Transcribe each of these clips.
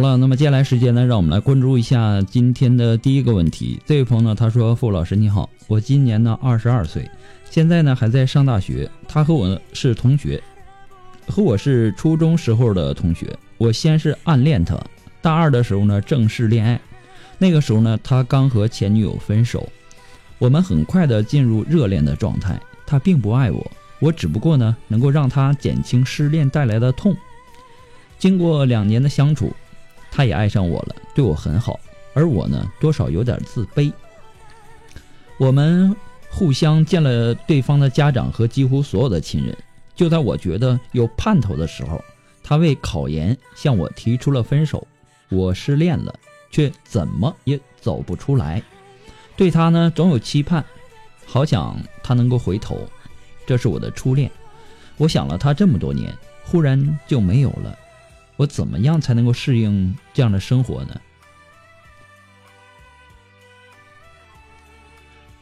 好了，那么接下来时间呢，让我们来关注一下今天的第一个问题。这位朋友呢，他说：“傅老师你好，我今年呢二十二岁，现在呢还在上大学。他和我是同学，和我是初中时候的同学。我先是暗恋他，大二的时候呢正式恋爱。那个时候呢，他刚和前女友分手，我们很快的进入热恋的状态。他并不爱我，我只不过呢能够让他减轻失恋带来的痛。经过两年的相处。”他也爱上我了，对我很好，而我呢，多少有点自卑。我们互相见了对方的家长和几乎所有的亲人。就在我觉得有盼头的时候，他为考研向我提出了分手。我失恋了，却怎么也走不出来。对他呢，总有期盼，好想他能够回头。这是我的初恋，我想了他这么多年，忽然就没有了。我怎么样才能够适应这样的生活呢？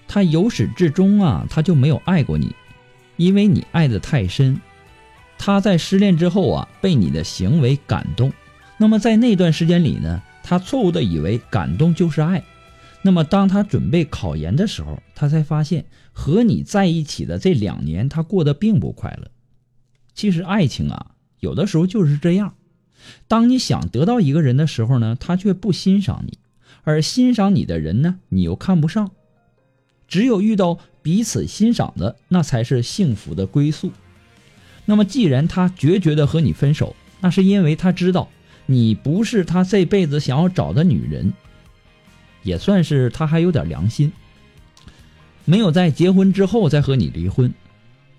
他由始至终啊，他就没有爱过你，因为你爱的太深。他在失恋之后啊，被你的行为感动。那么在那段时间里呢，他错误的以为感动就是爱。那么当他准备考研的时候，他才发现和你在一起的这两年，他过得并不快乐。其实爱情啊，有的时候就是这样。当你想得到一个人的时候呢，他却不欣赏你；而欣赏你的人呢，你又看不上。只有遇到彼此欣赏的，那才是幸福的归宿。那么，既然他决绝的和你分手，那是因为他知道你不是他这辈子想要找的女人，也算是他还有点良心，没有在结婚之后再和你离婚。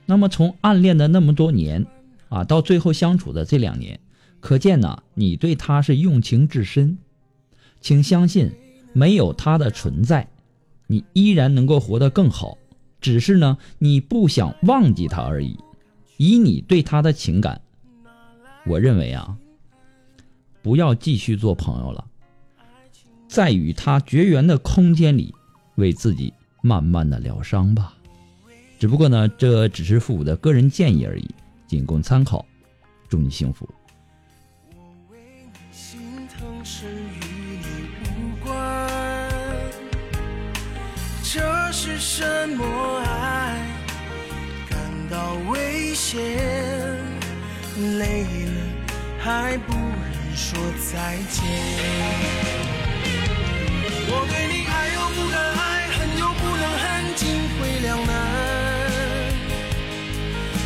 那么，从暗恋的那么多年啊，到最后相处的这两年。可见呢，你对他是用情至深，请相信，没有他的存在，你依然能够活得更好。只是呢，你不想忘记他而已。以你对他的情感，我认为啊，不要继续做朋友了，在与他绝缘的空间里，为自己慢慢的疗伤吧。只不过呢，这只是父母的个人建议而已，仅供参考。祝你幸福。是什么爱感到危险？累了还不忍说再见。我对你爱又不敢爱，恨又不能恨，进退两难。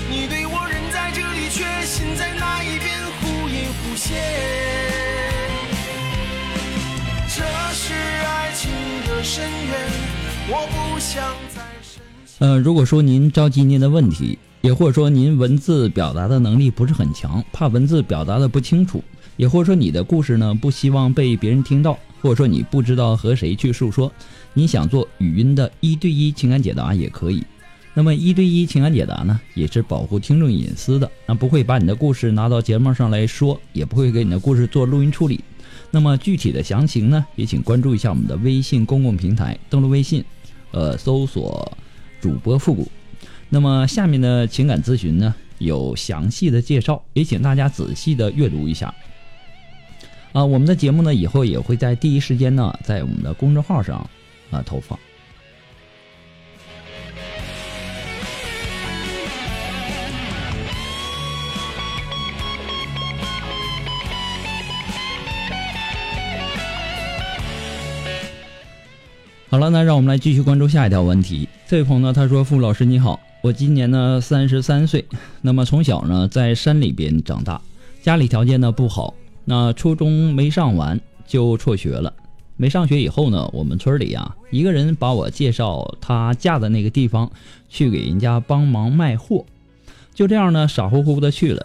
你对我人在这里，却心在那一边，忽隐忽现。这是爱情的深渊。我不想再深。呃，如果说您着急您的问题，也或者说您文字表达的能力不是很强，怕文字表达的不清楚，也或者说你的故事呢不希望被别人听到，或者说你不知道和谁去诉说，你想做语音的一对一情感解答也可以。那么一对一情感解答呢，也是保护听众隐私的，那不会把你的故事拿到节目上来说，也不会给你的故事做录音处理。那么具体的详情呢，也请关注一下我们的微信公共平台，登录微信，呃，搜索主播复古。那么下面的情感咨询呢，有详细的介绍，也请大家仔细的阅读一下。啊，我们的节目呢，以后也会在第一时间呢，在我们的公众号上啊投放。好了，那让我们来继续关注下一条问题。这位朋友呢，他说：“付老师你好，我今年呢三十三岁，那么从小呢在山里边长大，家里条件呢不好，那初中没上完就辍学了。没上学以后呢，我们村里啊一个人把我介绍他嫁的那个地方去给人家帮忙卖货，就这样呢傻乎乎的去了。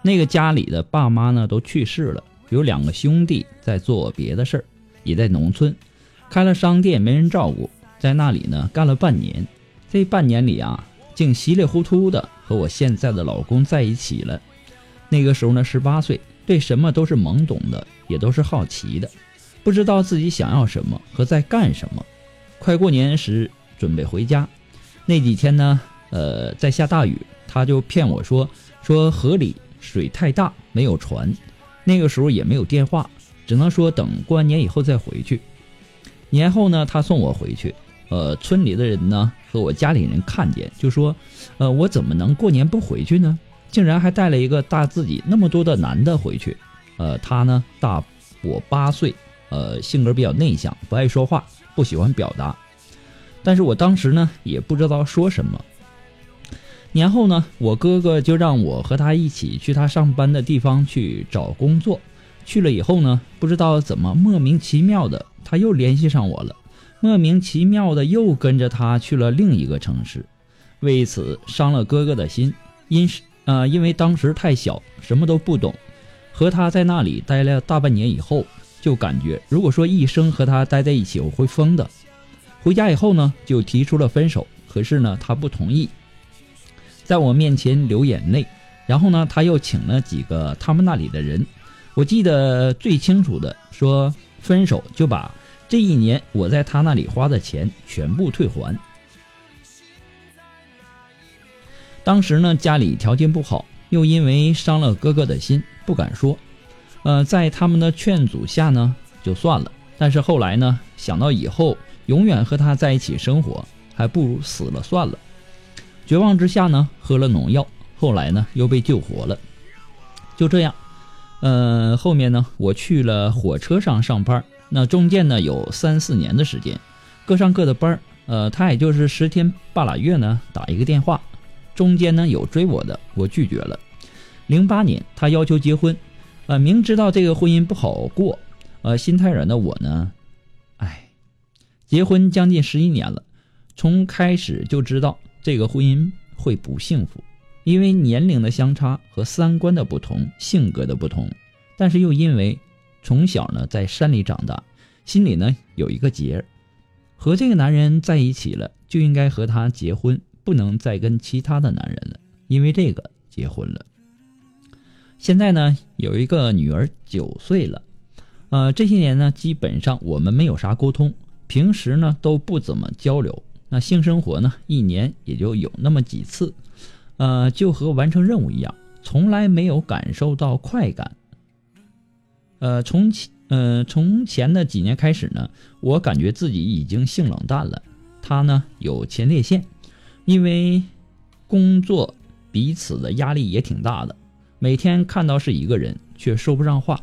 那个家里的爸妈呢都去世了，有两个兄弟在做别的事儿，也在农村。”开了商店没人照顾，在那里呢干了半年，这半年里啊，竟稀里糊涂的和我现在的老公在一起了。那个时候呢，十八岁，对什么都是懵懂的，也都是好奇的，不知道自己想要什么和在干什么。快过年时准备回家，那几天呢，呃，在下大雨，他就骗我说说河里水太大没有船，那个时候也没有电话，只能说等过完年以后再回去。年后呢，他送我回去，呃，村里的人呢和我家里人看见就说，呃，我怎么能过年不回去呢？竟然还带了一个大自己那么多的男的回去，呃，他呢大我八岁，呃，性格比较内向，不爱说话，不喜欢表达，但是我当时呢也不知道说什么。年后呢，我哥哥就让我和他一起去他上班的地方去找工作，去了以后呢，不知道怎么莫名其妙的。他又联系上我了，莫名其妙的又跟着他去了另一个城市，为此伤了哥哥的心。因是呃，因为当时太小，什么都不懂，和他在那里待了大半年以后，就感觉如果说一生和他待在一起，我会疯的。回家以后呢，就提出了分手，可是呢，他不同意，在我面前流眼泪。然后呢，他又请了几个他们那里的人，我记得最清楚的说。分手就把这一年我在他那里花的钱全部退还。当时呢，家里条件不好，又因为伤了哥哥的心，不敢说。呃，在他们的劝阻下呢，就算了。但是后来呢，想到以后永远和他在一起生活，还不如死了算了。绝望之下呢，喝了农药，后来呢，又被救活了。就这样。呃，后面呢，我去了火车上上班，那中间呢有三四年的时间，各上各的班呃，他也就是十天半拉月呢打一个电话，中间呢有追我的，我拒绝了。零八年他要求结婚，呃，明知道这个婚姻不好过，呃，心太软的我呢，哎，结婚将近十一年了，从开始就知道这个婚姻会不幸福。因为年龄的相差和三观的不同，性格的不同，但是又因为从小呢在山里长大，心里呢有一个结儿，和这个男人在一起了，就应该和他结婚，不能再跟其他的男人了，因为这个结婚了。现在呢有一个女儿九岁了，呃这些年呢基本上我们没有啥沟通，平时呢都不怎么交流，那性生活呢一年也就有那么几次。呃，就和完成任务一样，从来没有感受到快感。呃，从前，呃，从前的几年开始呢，我感觉自己已经性冷淡了。他呢有前列腺，因为工作彼此的压力也挺大的，每天看到是一个人，却说不上话。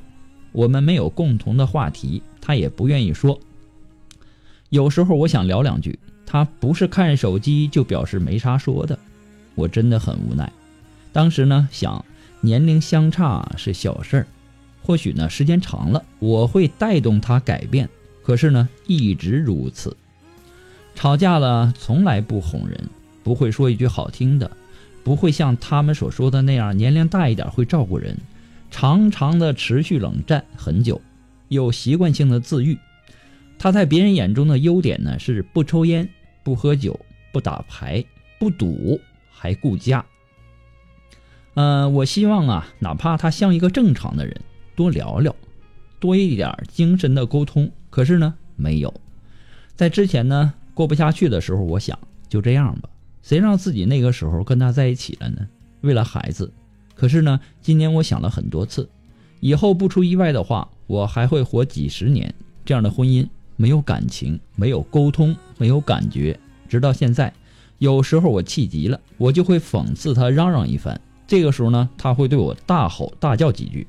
我们没有共同的话题，他也不愿意说。有时候我想聊两句，他不是看手机，就表示没啥说的。我真的很无奈，当时呢想年龄相差是小事儿，或许呢时间长了我会带动他改变，可是呢一直如此。吵架了从来不哄人，不会说一句好听的，不会像他们所说的那样年龄大一点会照顾人，常常的持续冷战很久，有习惯性的自愈。他在别人眼中的优点呢是不抽烟、不喝酒、不打牌、不赌，还顾家。呃，我希望啊，哪怕他像一个正常的人，多聊聊，多一点精神的沟通。可是呢，没有。在之前呢，过不下去的时候，我想就这样吧，谁让自己那个时候跟他在一起了呢？为了孩子。可是呢，今年我想了很多次，以后不出意外的话，我还会活几十年。这样的婚姻没有感情，没有沟通，没有感觉，直到现在，有时候我气急了，我就会讽刺他，嚷嚷一番。这个时候呢，他会对我大吼大叫几句，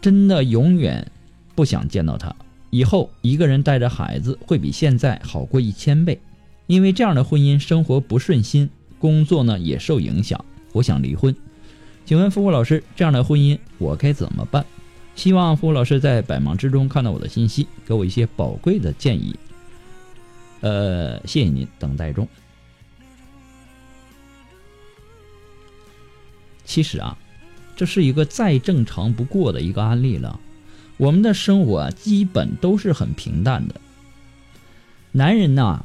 真的永远不想见到他。以后一个人带着孩子会比现在好过一千倍，因为这样的婚姻生活不顺心，工作呢也受影响。我想离婚，请问付付老师，这样的婚姻我该怎么办？希望付付老师在百忙之中看到我的信息，给我一些宝贵的建议。呃，谢谢您，等待中。其实啊，这是一个再正常不过的一个案例了。我们的生活，基本都是很平淡的。男人呐，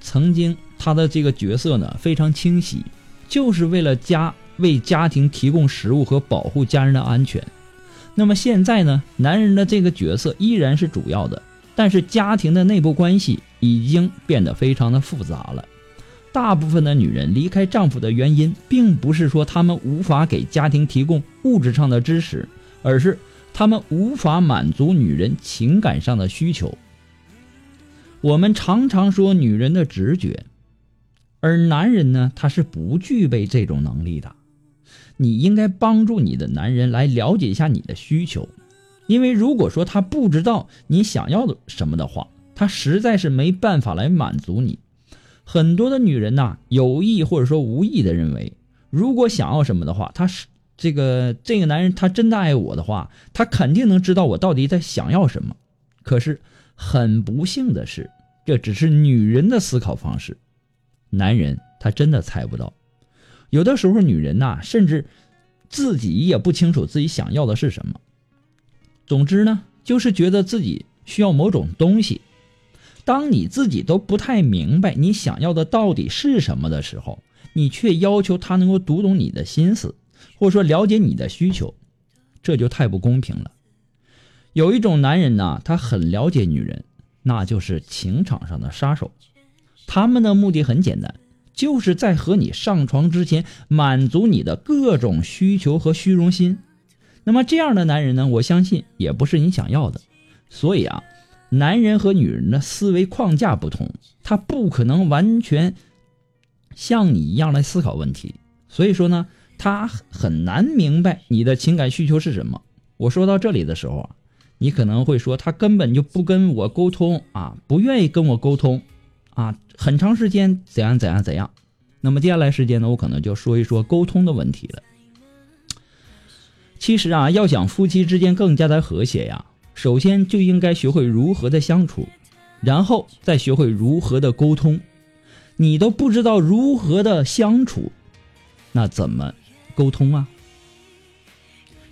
曾经他的这个角色呢非常清晰，就是为了家为家庭提供食物和保护家人的安全。那么现在呢，男人的这个角色依然是主要的，但是家庭的内部关系已经变得非常的复杂了。大部分的女人离开丈夫的原因，并不是说她们无法给家庭提供物质上的支持，而是她们无法满足女人情感上的需求。我们常常说女人的直觉，而男人呢，他是不具备这种能力的。你应该帮助你的男人来了解一下你的需求，因为如果说他不知道你想要的什么的话，他实在是没办法来满足你。很多的女人呐，有意或者说无意的认为，如果想要什么的话，他是这个这个男人，他真的爱我的话，他肯定能知道我到底在想要什么。可是很不幸的是，这只是女人的思考方式，男人他真的猜不到。有的时候，女人呐，甚至自己也不清楚自己想要的是什么。总之呢，就是觉得自己需要某种东西。当你自己都不太明白你想要的到底是什么的时候，你却要求他能够读懂你的心思，或者说了解你的需求，这就太不公平了。有一种男人呢，他很了解女人，那就是情场上的杀手。他们的目的很简单，就是在和你上床之前满足你的各种需求和虚荣心。那么这样的男人呢，我相信也不是你想要的。所以啊。男人和女人的思维框架不同，他不可能完全像你一样来思考问题，所以说呢，他很难明白你的情感需求是什么。我说到这里的时候啊，你可能会说他根本就不跟我沟通啊，不愿意跟我沟通啊，很长时间怎样怎样怎样。那么接下来时间呢，我可能就说一说沟通的问题了。其实啊，要想夫妻之间更加的和谐呀。首先就应该学会如何的相处，然后再学会如何的沟通。你都不知道如何的相处，那怎么沟通啊？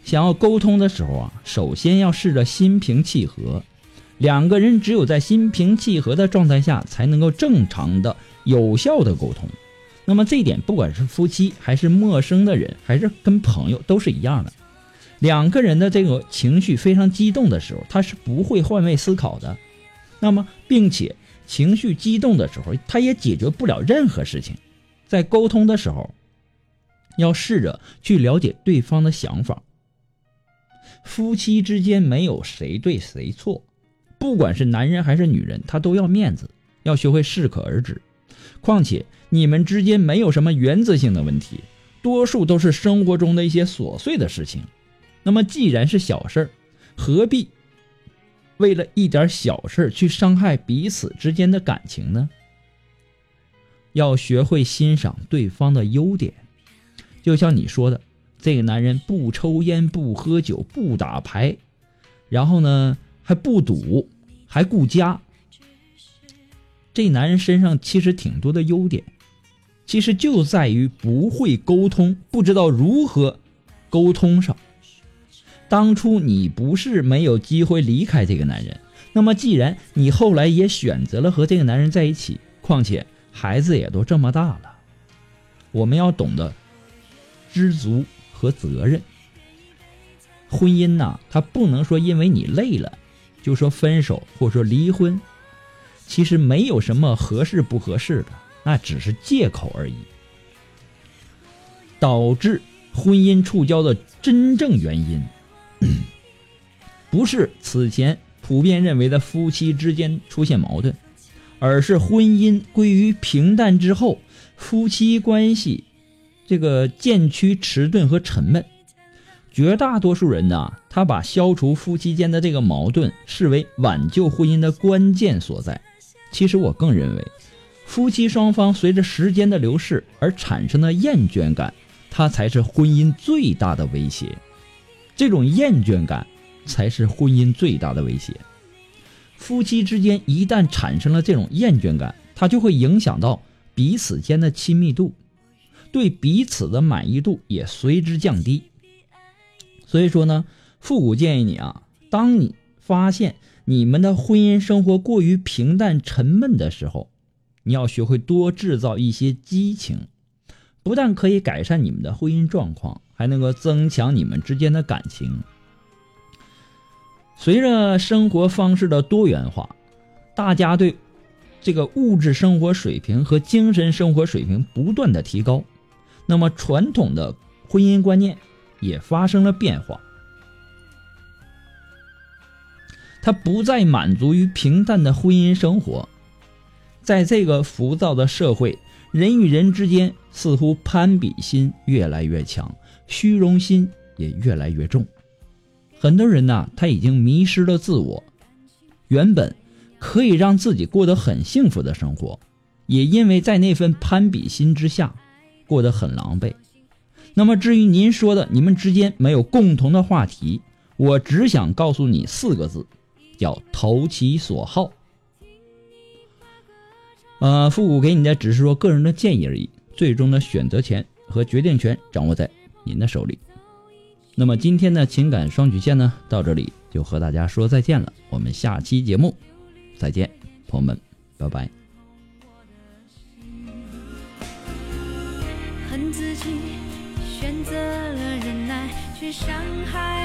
想要沟通的时候啊，首先要试着心平气和。两个人只有在心平气和的状态下，才能够正常的、有效的沟通。那么这一点，不管是夫妻，还是陌生的人，还是跟朋友，都是一样的。两个人的这个情绪非常激动的时候，他是不会换位思考的。那么，并且情绪激动的时候，他也解决不了任何事情。在沟通的时候，要试着去了解对方的想法。夫妻之间没有谁对谁错，不管是男人还是女人，他都要面子，要学会适可而止。况且，你们之间没有什么原则性的问题，多数都是生活中的一些琐碎的事情。那么，既然是小事儿，何必为了一点小事儿去伤害彼此之间的感情呢？要学会欣赏对方的优点，就像你说的，这个男人不抽烟、不喝酒、不打牌，然后呢还不赌，还顾家。这男人身上其实挺多的优点，其实就在于不会沟通，不知道如何沟通上。当初你不是没有机会离开这个男人，那么既然你后来也选择了和这个男人在一起，况且孩子也都这么大了，我们要懂得知足和责任。婚姻呐，它不能说因为你累了就说分手或者说离婚，其实没有什么合适不合适的，那只是借口而已。导致婚姻触礁的真正原因。不是此前普遍认为的夫妻之间出现矛盾，而是婚姻归于平淡之后，夫妻关系这个渐趋迟钝和沉闷。绝大多数人呢，他把消除夫妻间的这个矛盾视为挽救婚姻的关键所在。其实我更认为，夫妻双方随着时间的流逝而产生的厌倦感，它才是婚姻最大的威胁。这种厌倦感才是婚姻最大的威胁。夫妻之间一旦产生了这种厌倦感，它就会影响到彼此间的亲密度，对彼此的满意度也随之降低。所以说呢，复古建议你啊，当你发现你们的婚姻生活过于平淡沉闷的时候，你要学会多制造一些激情，不但可以改善你们的婚姻状况。还能够增强你们之间的感情。随着生活方式的多元化，大家对这个物质生活水平和精神生活水平不断的提高，那么传统的婚姻观念也发生了变化。他不再满足于平淡的婚姻生活，在这个浮躁的社会，人与人之间似乎攀比心越来越强。虚荣心也越来越重，很多人呐，他已经迷失了自我。原本可以让自己过得很幸福的生活，也因为在那份攀比心之下，过得很狼狈。那么，至于您说的你们之间没有共同的话题，我只想告诉你四个字，叫投其所好。呃，复古给你的只是说个人的建议而已，最终的选择权和决定权掌握在。您的手里。那么今天的情感双曲线呢，到这里就和大家说再见了。我们下期节目再见，朋友们，拜拜。恨自己选择了忍耐，却伤害。